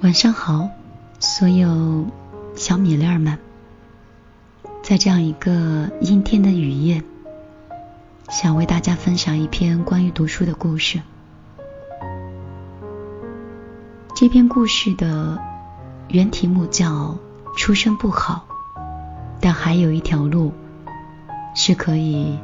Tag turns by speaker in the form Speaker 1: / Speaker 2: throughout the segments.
Speaker 1: 晚上好，所有小米粒儿们。在这样一个阴天的雨夜，想为大家分享一篇关于读书的故事。这篇故事的原题目叫《出身不好，但还有一条路是可以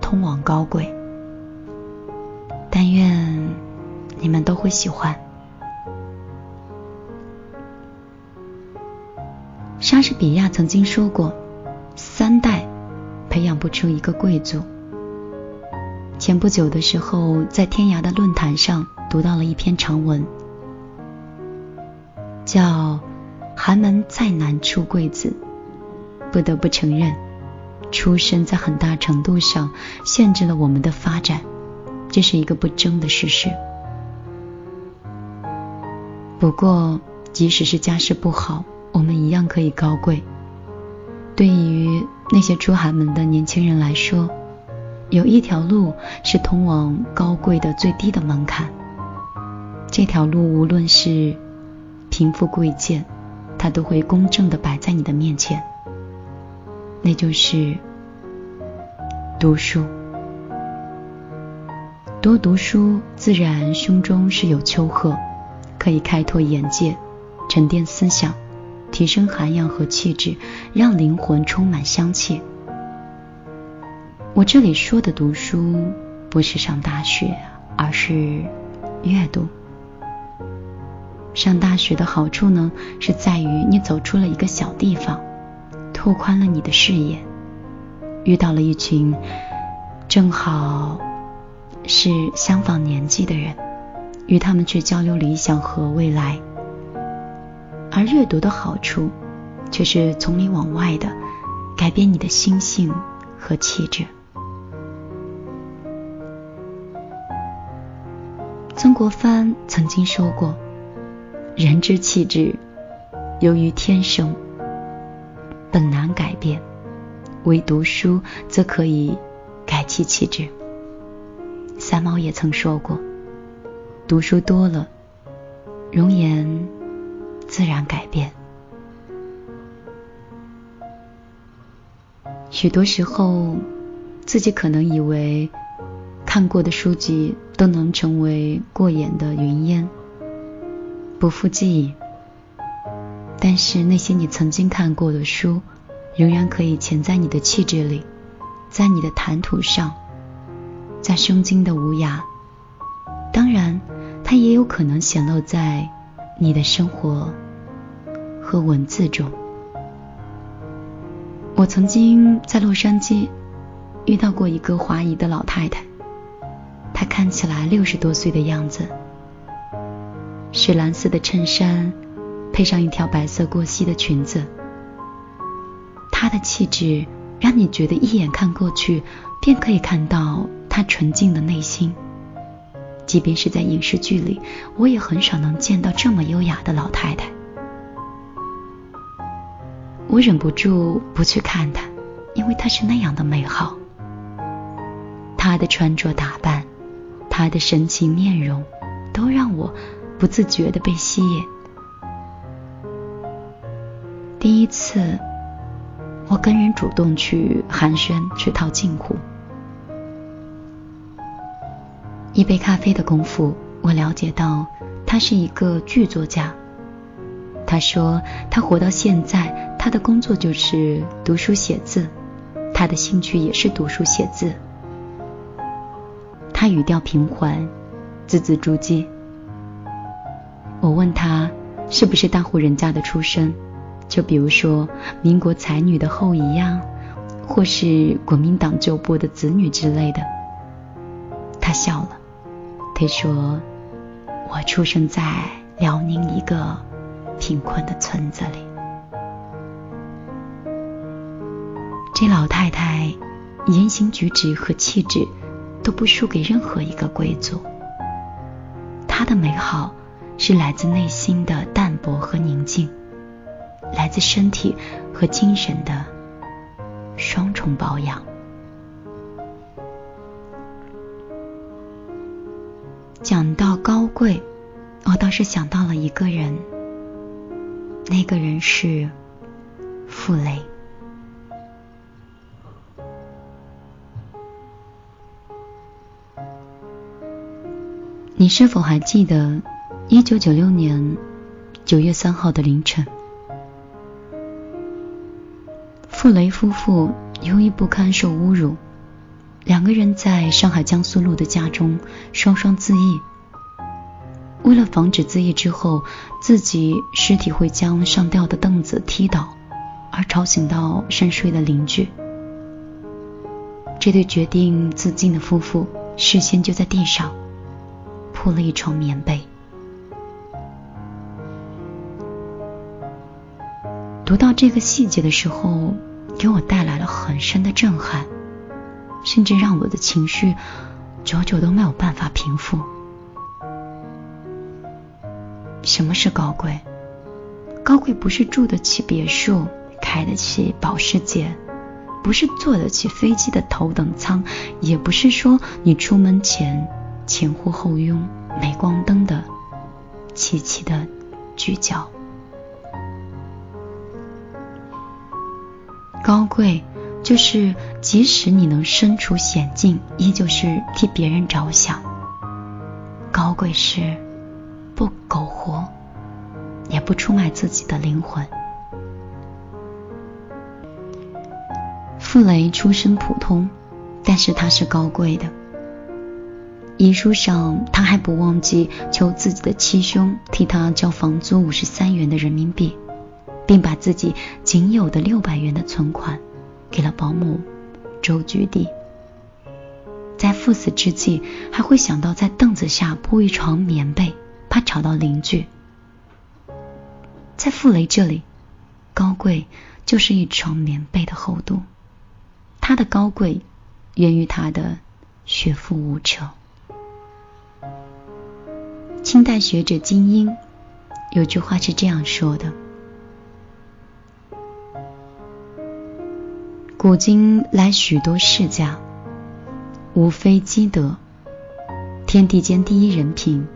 Speaker 1: 通往高贵》。但愿你们都会喜欢。莎士比亚曾经说过：“三代培养不出一个贵族。”前不久的时候，在天涯的论坛上读到了一篇长文，叫“寒门再难出贵子”。不得不承认，出身在很大程度上限制了我们的发展，这是一个不争的事实。不过，即使是家世不好，我们一样可以高贵。对于那些出寒门的年轻人来说，有一条路是通往高贵的最低的门槛。这条路无论是贫富贵贱，它都会公正的摆在你的面前。那就是读书。多读书，自然胸中是有丘壑，可以开拓眼界，沉淀思想。提升涵养和气质，让灵魂充满香气。我这里说的读书，不是上大学，而是阅读。上大学的好处呢，是在于你走出了一个小地方，拓宽了你的视野，遇到了一群正好是相仿年纪的人，与他们去交流理想和未来。而阅读的好处，却是从里往外的改变你的心性和气质。曾国藩曾经说过：“人之气质，由于天生，本难改变；唯读书，则可以改其气质。”三毛也曾说过：“读书多了，容颜。”自然改变。许多时候，自己可能以为看过的书籍都能成为过眼的云烟，不复记忆。但是那些你曾经看过的书，仍然可以潜在你的气质里，在你的谈吐上，在胸襟的无涯。当然，它也有可能显露在。你的生活和文字中，我曾经在洛杉矶遇到过一个华裔的老太太，她看起来六十多岁的样子，是蓝色的衬衫配上一条白色过膝的裙子，她的气质让你觉得一眼看过去便可以看到她纯净的内心。即便是在影视剧里，我也很少能见到这么优雅的老太太。我忍不住不去看她，因为她是那样的美好。她的穿着打扮，她的神情面容，都让我不自觉的被吸引。第一次，我跟人主动去寒暄，去套近乎。一杯咖啡的功夫，我了解到他是一个剧作家。他说他活到现在，他的工作就是读书写字，他的兴趣也是读书写字。他语调平缓，字字珠玑。我问他是不是大户人家的出身，就比如说民国才女的后裔呀，或是国民党旧部的子女之类的。他笑了。他说：“我出生在辽宁一个贫困的村子里。这老太太言行举止和气质都不输给任何一个贵族。她的美好是来自内心的淡泊和宁静，来自身体和精神的双重保养。”讲到高贵，我倒是想到了一个人，那个人是傅雷。你是否还记得一九九六年九月三号的凌晨？傅雷夫妇由于不堪受侮辱，两个人在上海江苏路的家中双双自缢。为了防止自缢之后自己尸体会将上吊的凳子踢倒，而吵醒到深睡的邻居，这对决定自尽的夫妇事先就在地上铺了一床棉被。读到这个细节的时候，给我带来了很深的震撼，甚至让我的情绪久久都没有办法平复。什么是高贵？高贵不是住得起别墅、开得起保时捷，不是坐得起飞机的头等舱，也不是说你出门前前呼后拥、镁光灯的齐齐的聚焦。高贵就是即使你能身处险境，依旧是替别人着想。高贵是。不苟活，也不出卖自己的灵魂。傅雷出身普通，但是他是高贵的。遗书上，他还不忘记求自己的七兄替他交房租五十三元的人民币，并把自己仅有的六百元的存款给了保姆周居地。在赴死之际，还会想到在凳子下铺一床棉被。怕吵到邻居，在傅雷这里，高贵就是一床棉被的厚度。他的高贵源于他的学富无车。清代学者金英有句话是这样说的：“古今来许多世家，无非积德，天地间第一人品。”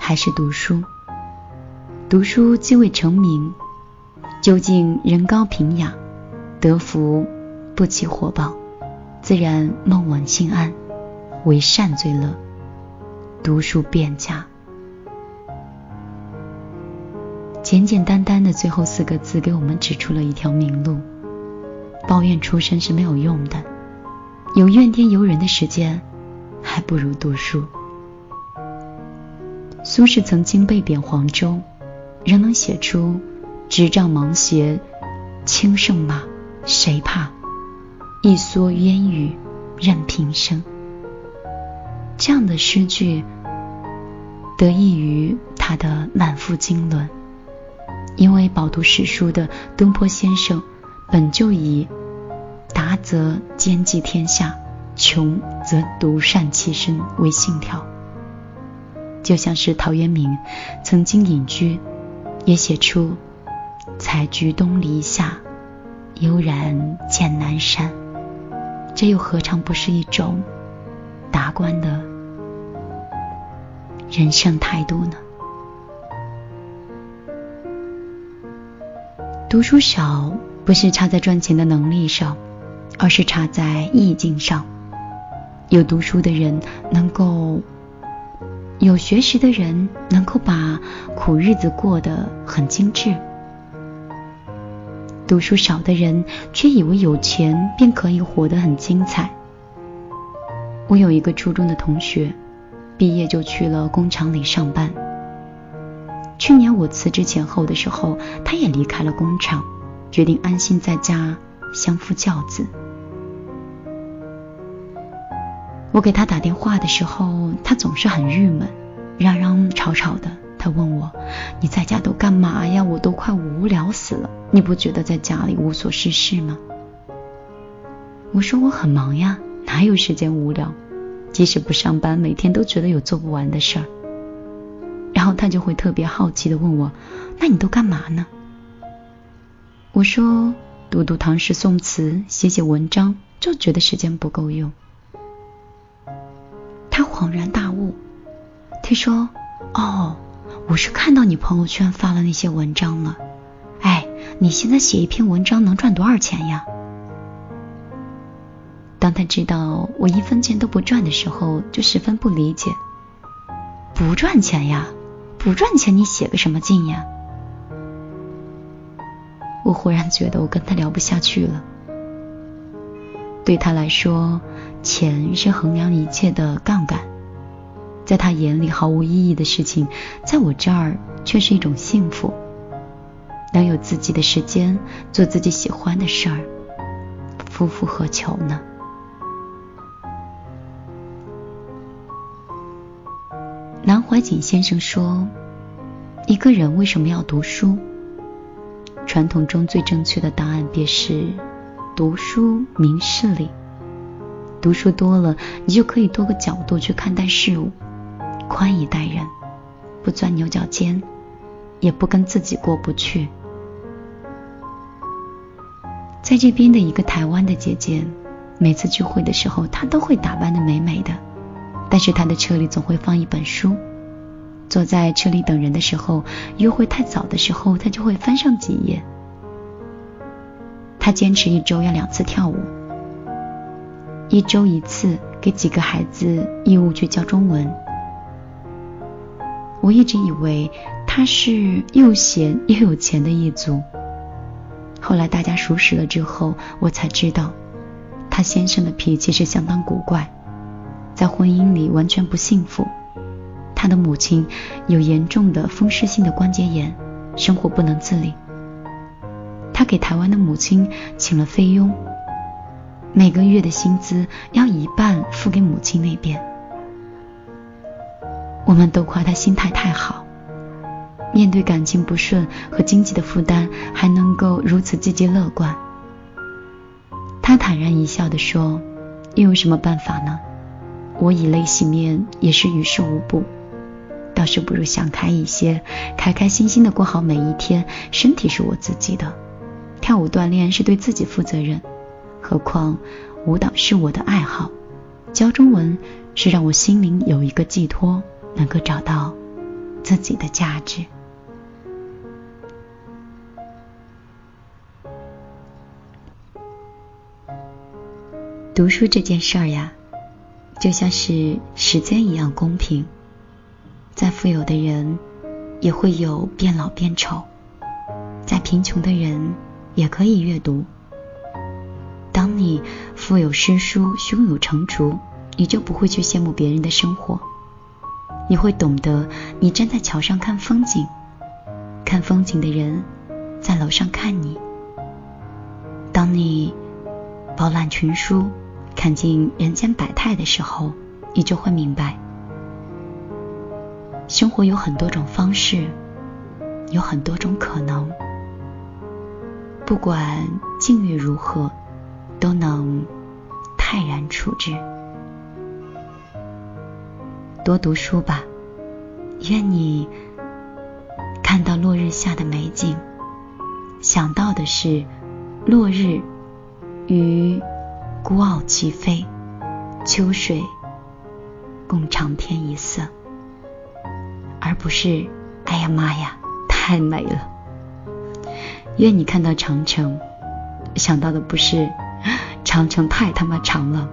Speaker 1: 还是读书，读书即为成名。究竟人高平雅，德福不起火爆，自然梦稳心安，为善最乐。读书便佳。简简单单的最后四个字，给我们指出了一条明路。抱怨出身是没有用的，有怨天尤人的时间，还不如读书。苏轼曾经被贬黄州，仍能写出“执杖芒鞋轻胜马，谁怕？一蓑烟雨任平生。”这样的诗句得益于他的满腹经纶，因为饱读史书的东坡先生本就以“达则兼济天下，穷则独善其身”为信条。就像是陶渊明曾经隐居，也写出“采菊东篱下，悠然见南山”，这又何尝不是一种达观的人生态度呢？读书少不是差在赚钱的能力上，而是差在意境上。有读书的人能够。有学识的人能够把苦日子过得很精致，读书少的人却以为有钱便可以活得很精彩。我有一个初中的同学，毕业就去了工厂里上班。去年我辞职前后的时候，他也离开了工厂，决定安心在家相夫教子。我给他打电话的时候，他总是很郁闷，嚷嚷吵吵的。他问我：“你在家都干嘛呀？我都快无聊死了。你不觉得在家里无所事事吗？”我说：“我很忙呀，哪有时间无聊？即使不上班，每天都觉得有做不完的事儿。”然后他就会特别好奇的问我：“那你都干嘛呢？”我说：“读读唐诗宋词，写写文章，就觉得时间不够用。”他恍然大悟，他说：“哦，我是看到你朋友圈发了那些文章了，哎你现在写一篇文章能赚多少钱呀？当他知道我一分钱都不赚的时候，就十分不理解。不赚钱呀，不赚钱你写个什么劲呀？我忽然觉得我跟他聊不下去了。对他来说，钱是衡量一切的杠杆，在他眼里毫无意义的事情，在我这儿却是一种幸福。能有自己的时间做自己喜欢的事儿，夫复何求呢？南怀瑾先生说：“一个人为什么要读书？传统中最正确的答案便是：读书明事理。读书多了，你就可以多个角度去看待事物，宽以待人，不钻牛角尖，也不跟自己过不去。”在这边的一个台湾的姐姐，每次聚会的时候，她都会打扮的美美的。但是她的车里总会放一本书，坐在车里等人的时候，约会太早的时候，她就会翻上几页。她坚持一周要两次跳舞，一周一次给几个孩子义务去教中文。我一直以为她是又闲又有钱的一族。后来大家熟识了之后，我才知道，他先生的脾气是相当古怪，在婚姻里完全不幸福。他的母亲有严重的风湿性的关节炎，生活不能自理。他给台湾的母亲请了菲佣，每个月的薪资要一半付给母亲那边。我们都夸他心态太好。面对感情不顺和经济的负担，还能够如此积极乐观。他坦然一笑地说：“又有什么办法呢？我以泪洗面也是于事无补，倒是不如想开一些，开开心心的过好每一天。身体是我自己的，跳舞锻炼是对自己负责任。何况舞蹈是我的爱好，教中文是让我心灵有一个寄托，能够找到自己的价值。”读书这件事儿呀，就像是时间一样公平。再富有的人也会有变老变丑，再贫穷的人也可以阅读。当你腹有诗书、胸有成竹，你就不会去羡慕别人的生活。你会懂得，你站在桥上看风景，看风景的人在楼上看你。当你饱览群书。看尽人间百态的时候，你就会明白，生活有很多种方式，有很多种可能。不管境遇如何，都能泰然处之。多读书吧，愿你看到落日下的美景，想到的是落日与。孤傲齐飞，秋水共长天一色，而不是哎呀妈呀，太美了。愿你看到长城，想到的不是长城太他妈长了，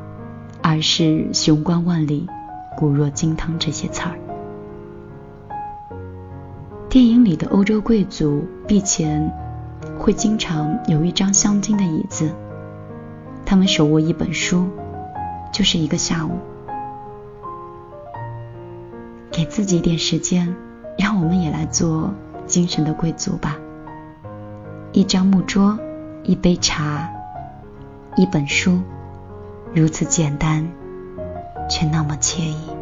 Speaker 1: 而是雄关万里，骨若金汤这些词儿。电影里的欧洲贵族壁前会经常有一张镶金的椅子。他们手握一本书，就是一个下午。给自己一点时间，让我们也来做精神的贵族吧。一张木桌，一杯茶，一本书，如此简单，却那么惬意。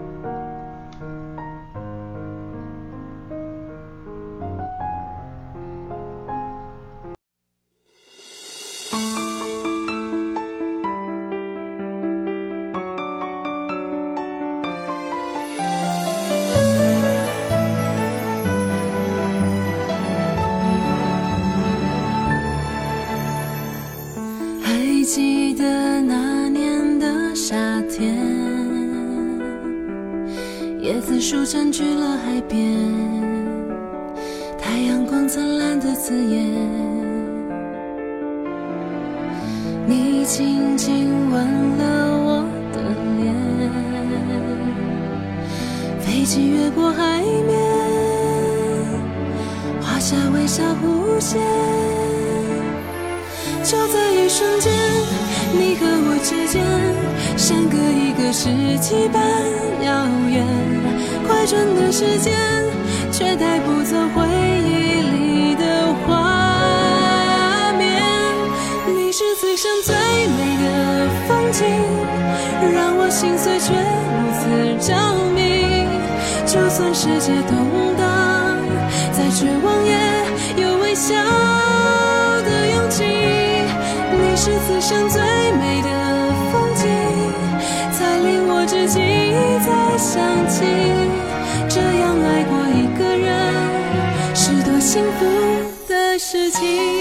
Speaker 2: 椰子树占据了海边，太阳光灿烂的刺眼。你轻轻吻了我的脸，飞机越过海面，画下微笑弧线。就在一瞬间，你和我之间，相隔一个世纪般遥远。快转的时间，却带不走回忆里的画面。你是此生最美的风景，让我心碎却如此着迷。就算世界动荡，再绝望想起。这样爱过一个人，是多幸福的事情。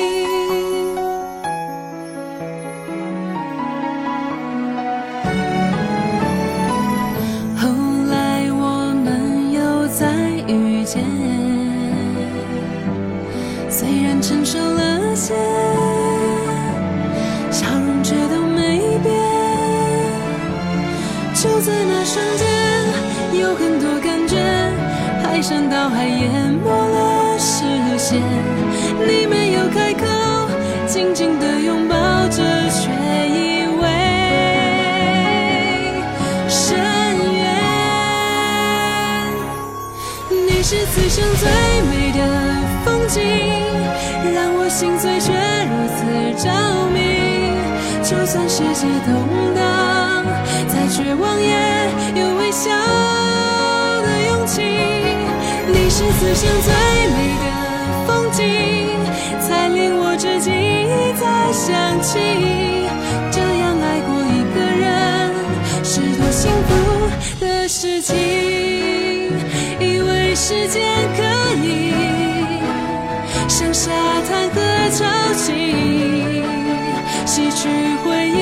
Speaker 2: 排山倒海淹没了视线。你没有开口，紧紧地拥抱着，却以为深渊。你是此生最美的风景，让我心碎却如此着迷。就算世界动荡，再绝望也有微笑的勇气。是此生最美的风景，才令我至今一再想起。这样爱过一个人，是多幸福的事情。以为时间可以像沙滩和潮汐，洗去回忆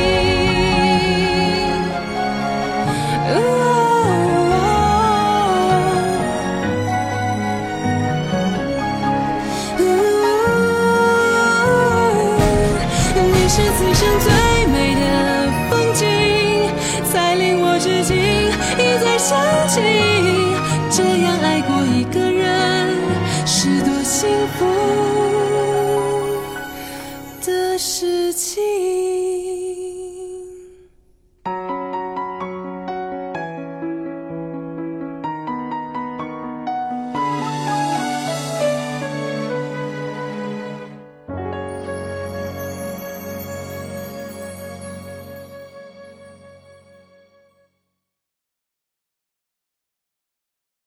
Speaker 2: 景，